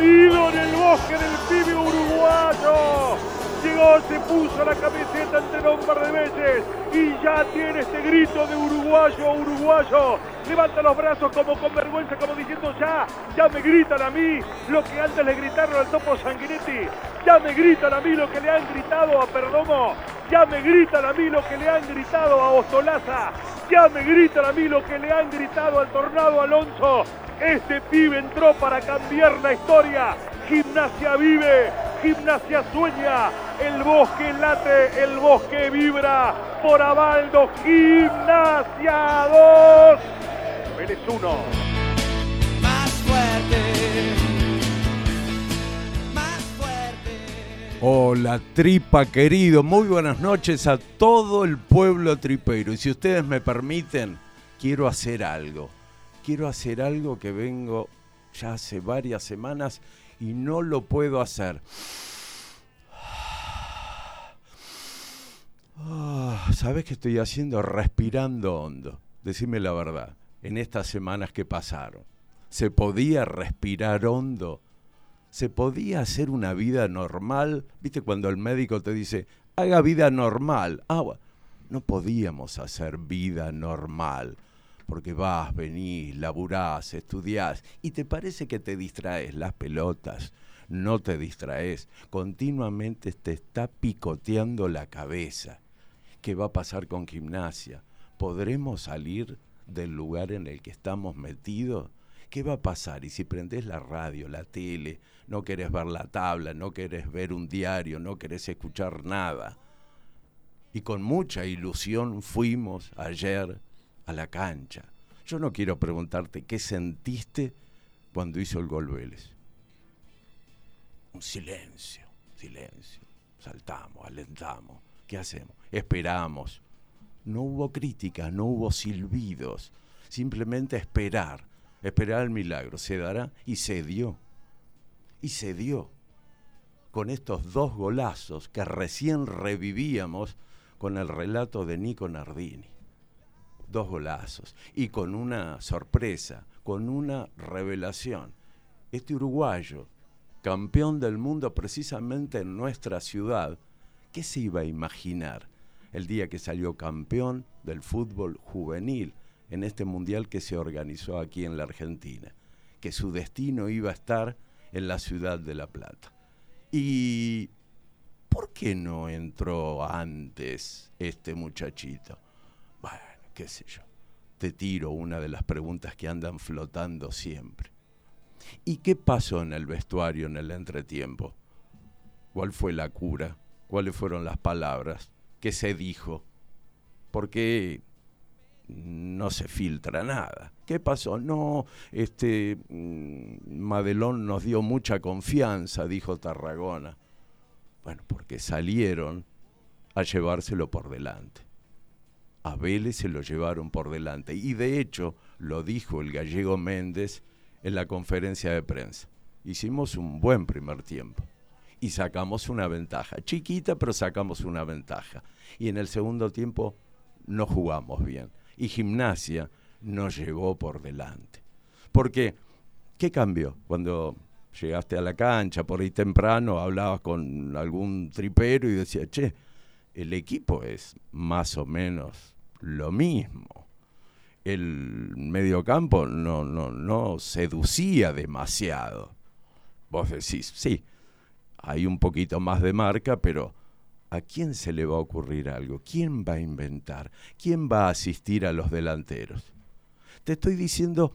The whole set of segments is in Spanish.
en el bosque del pibe uruguayo. Llegó, se puso la camiseta entre un par de veces y ya tiene este grito de uruguayo, uruguayo. Levanta los brazos como con vergüenza, como diciendo ya, ya me gritan a mí lo que antes le gritaron al topo Sanguinetti. Ya me gritan a mí lo que le han gritado a Perdomo. Ya me gritan a mí lo que le han gritado a Ostolaza. Ya me gritan a mí lo que le han gritado al Tornado Alonso. Este pibe entró para cambiar la historia. Gimnasia vive, gimnasia sueña, el bosque late, el bosque vibra. Por Abaldo, gimnasia 2, Vélez 1. Más fuerte. Más fuerte. Hola tripa querido, muy buenas noches a todo el pueblo tripero. Y si ustedes me permiten, quiero hacer algo. Quiero hacer algo que vengo ya hace varias semanas y no lo puedo hacer. Ah, ¿Sabes qué estoy haciendo? Respirando hondo. Decime la verdad, en estas semanas que pasaron, ¿se podía respirar hondo? ¿Se podía hacer una vida normal? ¿Viste cuando el médico te dice, haga vida normal? Ah, no podíamos hacer vida normal, porque vas, venís, laburás, estudiás, y te parece que te distraes las pelotas. No te distraes, continuamente te está picoteando la cabeza. ¿Qué va a pasar con gimnasia? ¿Podremos salir del lugar en el que estamos metidos? ¿Qué va a pasar? Y si prendés la radio, la tele, no querés ver la tabla, no querés ver un diario, no querés escuchar nada. Y con mucha ilusión fuimos ayer a la cancha. Yo no quiero preguntarte qué sentiste cuando hizo el gol Vélez. Un silencio, silencio. Saltamos, alentamos. ¿Qué hacemos? Esperamos. No hubo críticas, no hubo silbidos. Simplemente esperar, esperar el milagro. Se dará y se dio. Y se dio. Con estos dos golazos que recién revivíamos con el relato de Nico Nardini. Dos golazos. Y con una sorpresa, con una revelación. Este uruguayo, campeón del mundo precisamente en nuestra ciudad, ¿qué se iba a imaginar el día que salió campeón del fútbol juvenil en este mundial que se organizó aquí en la Argentina? Que su destino iba a estar en la ciudad de La Plata. ¿Y por qué no entró antes este muchachito? Bueno, qué sé yo. Te tiro una de las preguntas que andan flotando siempre. ¿Y qué pasó en el vestuario en el entretiempo? ¿Cuál fue la cura? ¿Cuáles fueron las palabras? ¿Qué se dijo? Porque no se filtra nada. ¿Qué pasó? No, este mm, Madelón nos dio mucha confianza, dijo Tarragona. Bueno, porque salieron a llevárselo por delante. A Vélez se lo llevaron por delante. Y de hecho, lo dijo el gallego Méndez en la conferencia de prensa. Hicimos un buen primer tiempo y sacamos una ventaja. Chiquita, pero sacamos una ventaja. Y en el segundo tiempo no jugamos bien. Y gimnasia nos llevó por delante. Porque, ¿qué cambió? Cuando llegaste a la cancha por ahí temprano, hablabas con algún tripero y decía, che, el equipo es más o menos lo mismo. El mediocampo no, no, no seducía demasiado. Vos decís, sí, hay un poquito más de marca, pero ¿a quién se le va a ocurrir algo? ¿Quién va a inventar? ¿Quién va a asistir a los delanteros? Te estoy diciendo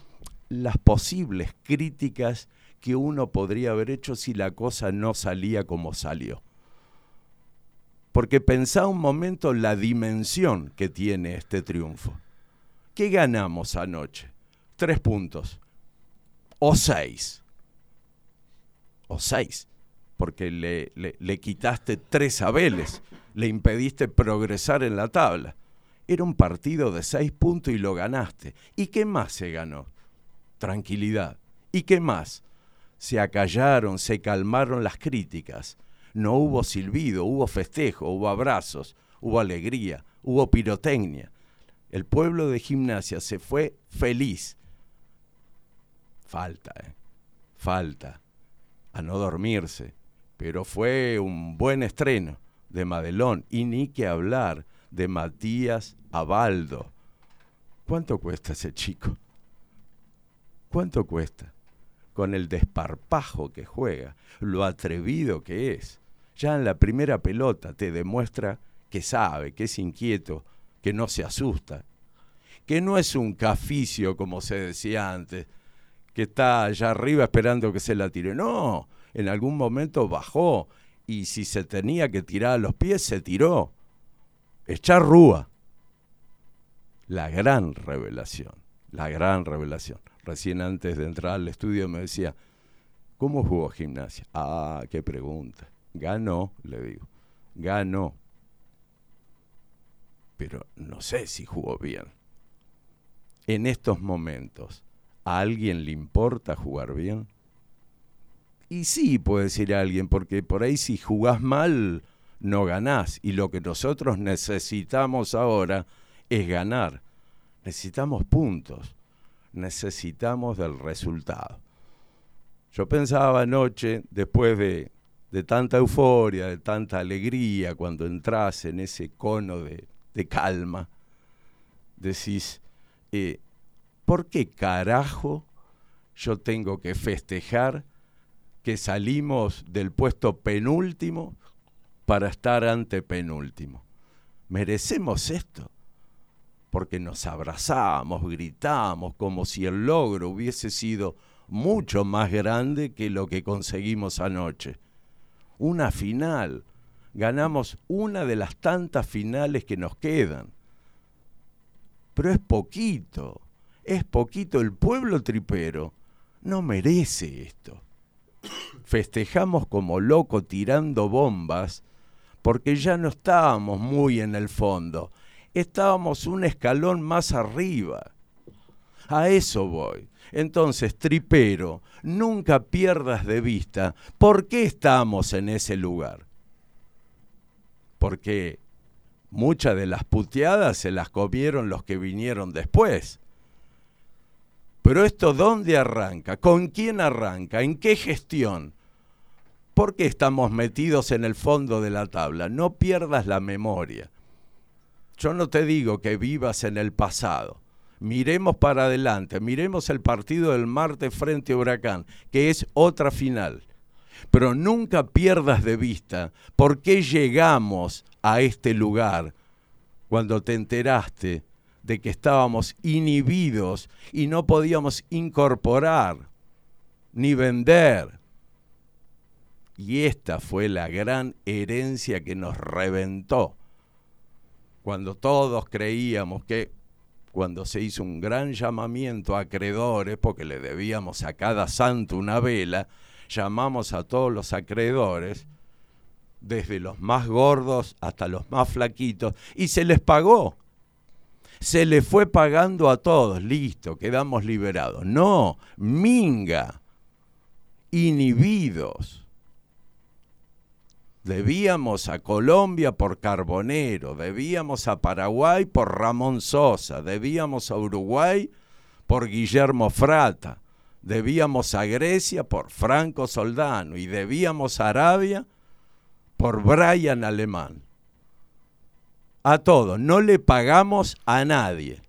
las posibles críticas que uno podría haber hecho si la cosa no salía como salió. Porque pensá un momento la dimensión que tiene este triunfo. ¿Qué ganamos anoche? Tres puntos. O seis. O seis. Porque le, le, quitaste tres a Vélez. Le impediste progresar en la tabla. Era un partido de seis puntos y lo ganaste. ¿Y qué más se ganó? Tranquilidad. ¿Y qué más? Se acallaron, se calmaron las críticas. No hubo silbido, hubo festejo, hubo abrazos, hubo alegría, hubo pirotecnia. El pueblo de gimnasia se fue feliz. Falta, ¿eh? falta, a no dormirse, pero fue un buen estreno de Madelón y ni que hablar de Matías Abaldo. ¿Cuánto cuesta ese chico? ¿Cuánto cuesta? Con el desparpajo que juega, lo atrevido que es. Ya en la primera pelota te demuestra que sabe, que es inquieto, que no se asusta, que no es un caficio como se decía antes, que está allá arriba esperando que se la tire. No, en algún momento bajó y si se tenía que tirar a los pies, se tiró. Echar rúa. La gran revelación, la gran revelación. Recién antes de entrar al estudio me decía, ¿cómo jugó gimnasia? Ah, qué pregunta. Ganó, le digo. Ganó. Pero no sé si jugó bien. En estos momentos, ¿a alguien le importa jugar bien? Y sí, puede decir alguien, porque por ahí si jugás mal, no ganás. Y lo que nosotros necesitamos ahora es ganar. Necesitamos puntos. Necesitamos del resultado. Yo pensaba anoche, después de, de tanta euforia, de tanta alegría, cuando entras en ese cono de, de calma, decís, eh, ¿por qué carajo yo tengo que festejar que salimos del puesto penúltimo para estar ante penúltimo. Merecemos esto, porque nos abrazamos, gritamos, como si el logro hubiese sido mucho más grande que lo que conseguimos anoche. Una final, ganamos una de las tantas finales que nos quedan. Pero es poquito, es poquito, el pueblo tripero no merece esto festejamos como loco tirando bombas porque ya no estábamos muy en el fondo, estábamos un escalón más arriba. A eso voy. Entonces, tripero, nunca pierdas de vista por qué estamos en ese lugar. Porque muchas de las puteadas se las comieron los que vinieron después. Pero esto ¿dónde arranca? ¿Con quién arranca? ¿En qué gestión? ¿Por qué estamos metidos en el fondo de la tabla? No pierdas la memoria. Yo no te digo que vivas en el pasado. Miremos para adelante, miremos el partido del martes frente a Huracán, que es otra final. Pero nunca pierdas de vista por qué llegamos a este lugar cuando te enteraste de que estábamos inhibidos y no podíamos incorporar ni vender. Y esta fue la gran herencia que nos reventó. Cuando todos creíamos que cuando se hizo un gran llamamiento a acreedores, porque le debíamos a cada santo una vela, llamamos a todos los acreedores, desde los más gordos hasta los más flaquitos, y se les pagó se le fue pagando a todos, listo, quedamos liberados. No, minga, inhibidos. Debíamos a Colombia por Carbonero, debíamos a Paraguay por Ramón Sosa, debíamos a Uruguay por Guillermo Frata, debíamos a Grecia por Franco Soldano y debíamos a Arabia por Brian Alemán a todos, no le pagamos a nadie.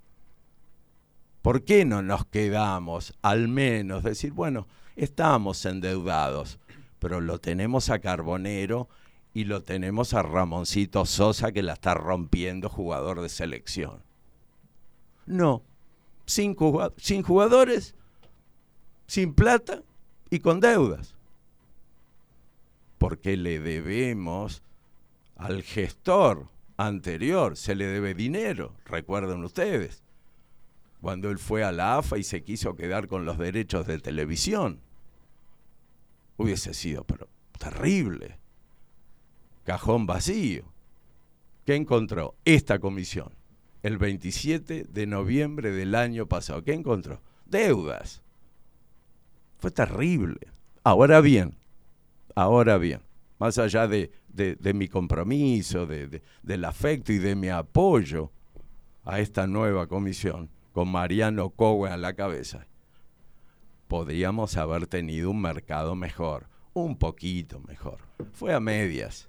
¿Por qué no nos quedamos al menos decir, bueno, estamos endeudados, pero lo tenemos a Carbonero y lo tenemos a Ramoncito Sosa que la está rompiendo jugador de selección? No, sin, sin jugadores, sin plata y con deudas. Porque le debemos al gestor anterior se le debe dinero, recuerden ustedes, cuando él fue a la AFA y se quiso quedar con los derechos de televisión. Hubiese sido pero, terrible. Cajón vacío. ¿Qué encontró esta comisión? El 27 de noviembre del año pasado. ¿Qué encontró? Deudas. Fue terrible. Ahora bien, ahora bien, más allá de de, mi compromiso, de, del afecto y de mi apoyo a esta nueva comisión, con Mariano Cowe a la cabeza. podríamos haber tenido un mercado mejor, un poquito mejor. Fue a medias.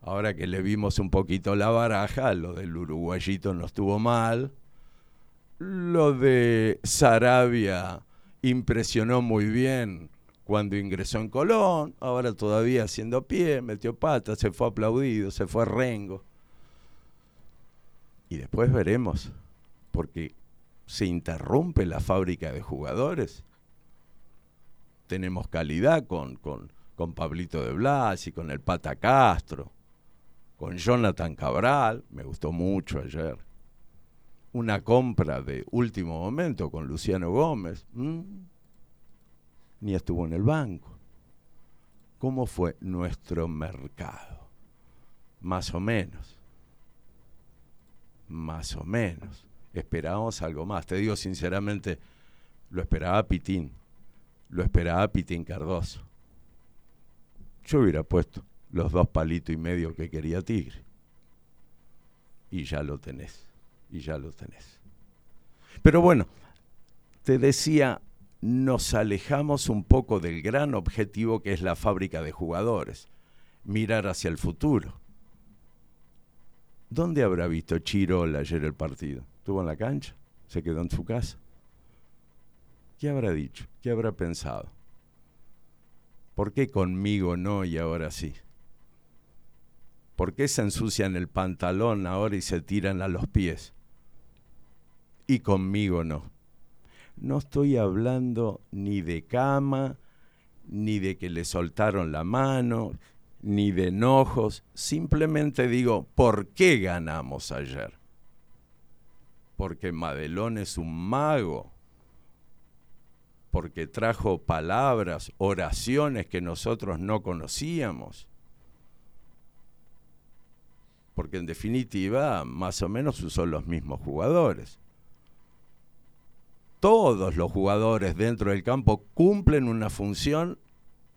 Ahora que le vimos un poquito la baraja, lo del uruguayito no estuvo mal. Lo de Sarabia impresionó muy bien cuando ingresó en Colón, ahora todavía haciendo pie, metió pata, se fue aplaudido, se fue rengo. Y después veremos, porque se interrumpe la fábrica de jugadores. Tenemos calidad con, con, con Pablito de Blas y con el Pata Castro, con Jonathan Cabral, me gustó mucho ayer. Una compra de último momento con Luciano Gómez. Ni estuvo en el banco. ¿Cómo fue nuestro mercado? Más o menos más o menos. Esperábamos algo más. Te digo sinceramente, lo esperaba Pitín, lo esperaba Pitín Cardoso. Yo hubiera puesto los dos palitos y medio que quería Tigre. Y ya lo tenés, y ya lo tenés. Pero bueno, te decía, nos alejamos un poco del gran objetivo que es la fábrica de jugadores, mirar hacia el futuro. ¿Dónde habrá visto Chirol ayer el partido? ¿Estuvo en la cancha? ¿Se quedó en su casa? ¿Qué habrá dicho? ¿Qué habrá pensado? ¿Por qué conmigo no y ahora sí? ¿Por qué se ensucian el pantalón ahora y se tiran a los pies? Y conmigo no. No estoy hablando ni de cama, ni de que le soltaron la mano, ni de enojos, simplemente digo, ¿por qué ganamos ayer? Porque Madelón es un mago, porque trajo palabras, oraciones que nosotros no conocíamos, porque en definitiva más o menos son los mismos jugadores. Todos los jugadores dentro del campo cumplen una función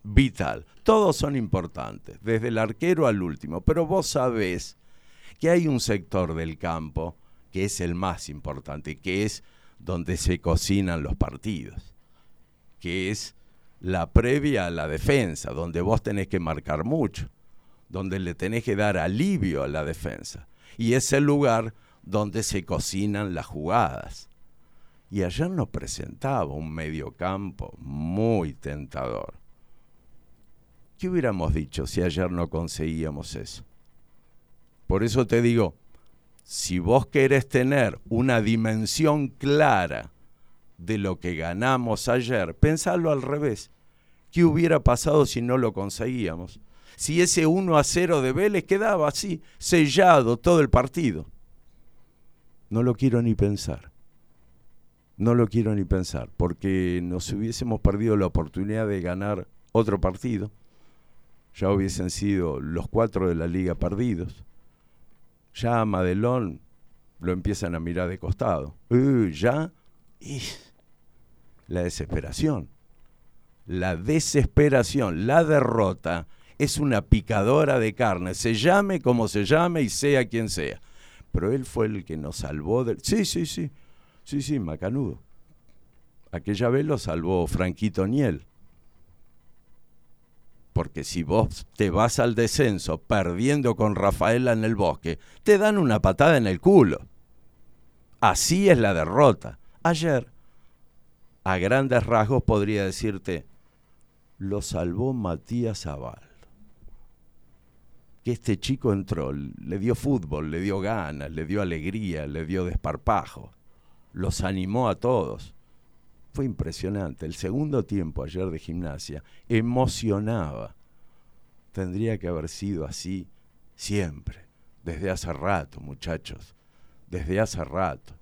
vital. Todos son importantes, desde el arquero al último, pero vos sabés que hay un sector del campo que es el más importante, que es donde se cocinan los partidos, que es la previa a la defensa, donde vos tenés que marcar mucho, donde le tenés que dar alivio a la defensa. Y es el lugar donde se cocinan las jugadas. Y ayer nos presentaba un mediocampo muy tentador. ¿Qué hubiéramos dicho si ayer no conseguíamos eso? Por eso te digo, si vos querés tener una dimensión clara de lo que ganamos ayer, pensalo al revés. ¿Qué hubiera pasado si no lo conseguíamos? Si ese 1 a 0 de Vélez quedaba así, sellado todo el partido. No lo quiero ni pensar. No lo quiero ni pensar, porque nos hubiésemos perdido la oportunidad de ganar otro partido ya hubiesen sido los cuatro de la liga perdidos. Ya a Madelón lo empiezan a mirar de costado. Uh, ya, y la desesperación. La desesperación, la derrota es una picadora de carne, se llame como se llame y sea quien sea. Pero él fue el que nos salvó del... Sí, sí, sí, sí, sí, Macanudo. Aquella vez lo salvó Franquito Niel porque si vos te vas al descenso perdiendo con Rafaela en el bosque, te dan una patada en el culo. Así es la derrota. Ayer, a grandes rasgos podría decirte, lo salvó Matías Abaldo. Que este chico entró, le dio fútbol, le dio ganas, le dio alegría, le dio desparpajo, los animó a todos fue impresionante. El segundo tiempo ayer de gimnasia emocionaba. Tendría que haber sido así siempre, desde hace rato, muchachos, desde hace rato.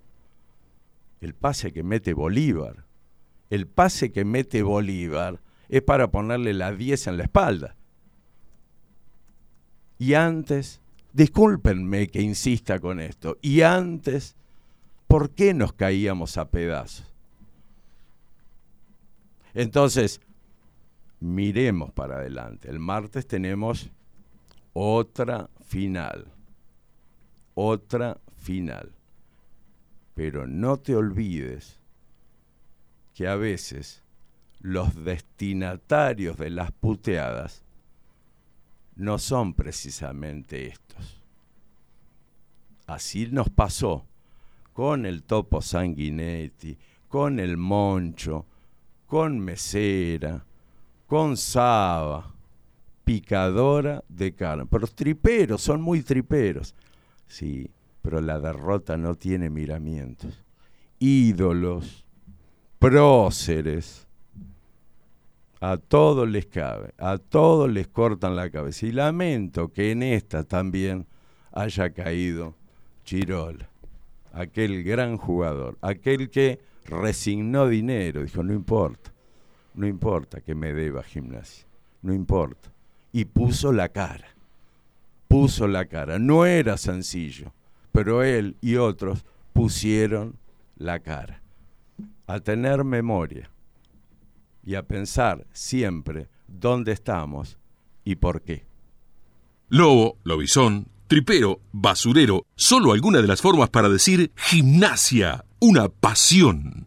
El pase que mete Bolívar, el pase que mete Bolívar es para ponerle la 10 en la espalda. Y antes, discúlpenme que insista con esto, y antes, ¿por qué nos caíamos a pedazos? Entonces, miremos para adelante. El martes tenemos otra final. Otra final. Pero no te olvides que a veces los destinatarios de las puteadas no son precisamente estos. Así nos pasó con el Topo Sanguinetti, con el Moncho, con Mesera, con Saba, picadora de carne. Pero triperos, son muy triperos. Sí, pero la derrota no tiene miramientos. Ídolos, próceres, a todos les cabe, a todos les cortan la cabeza. Y lamento que en esta también haya caído Chirola, aquel gran jugador, aquel que resignó dinero, dijo, no importa, no importa que me deba gimnasia, no importa. Y puso la cara, puso la cara. No era sencillo, pero él y otros pusieron la cara. A tener memoria y a pensar siempre dónde estamos y por qué. Lobo, lobizón, tripero, basurero, solo alguna de las formas para decir gimnasia, una pasión.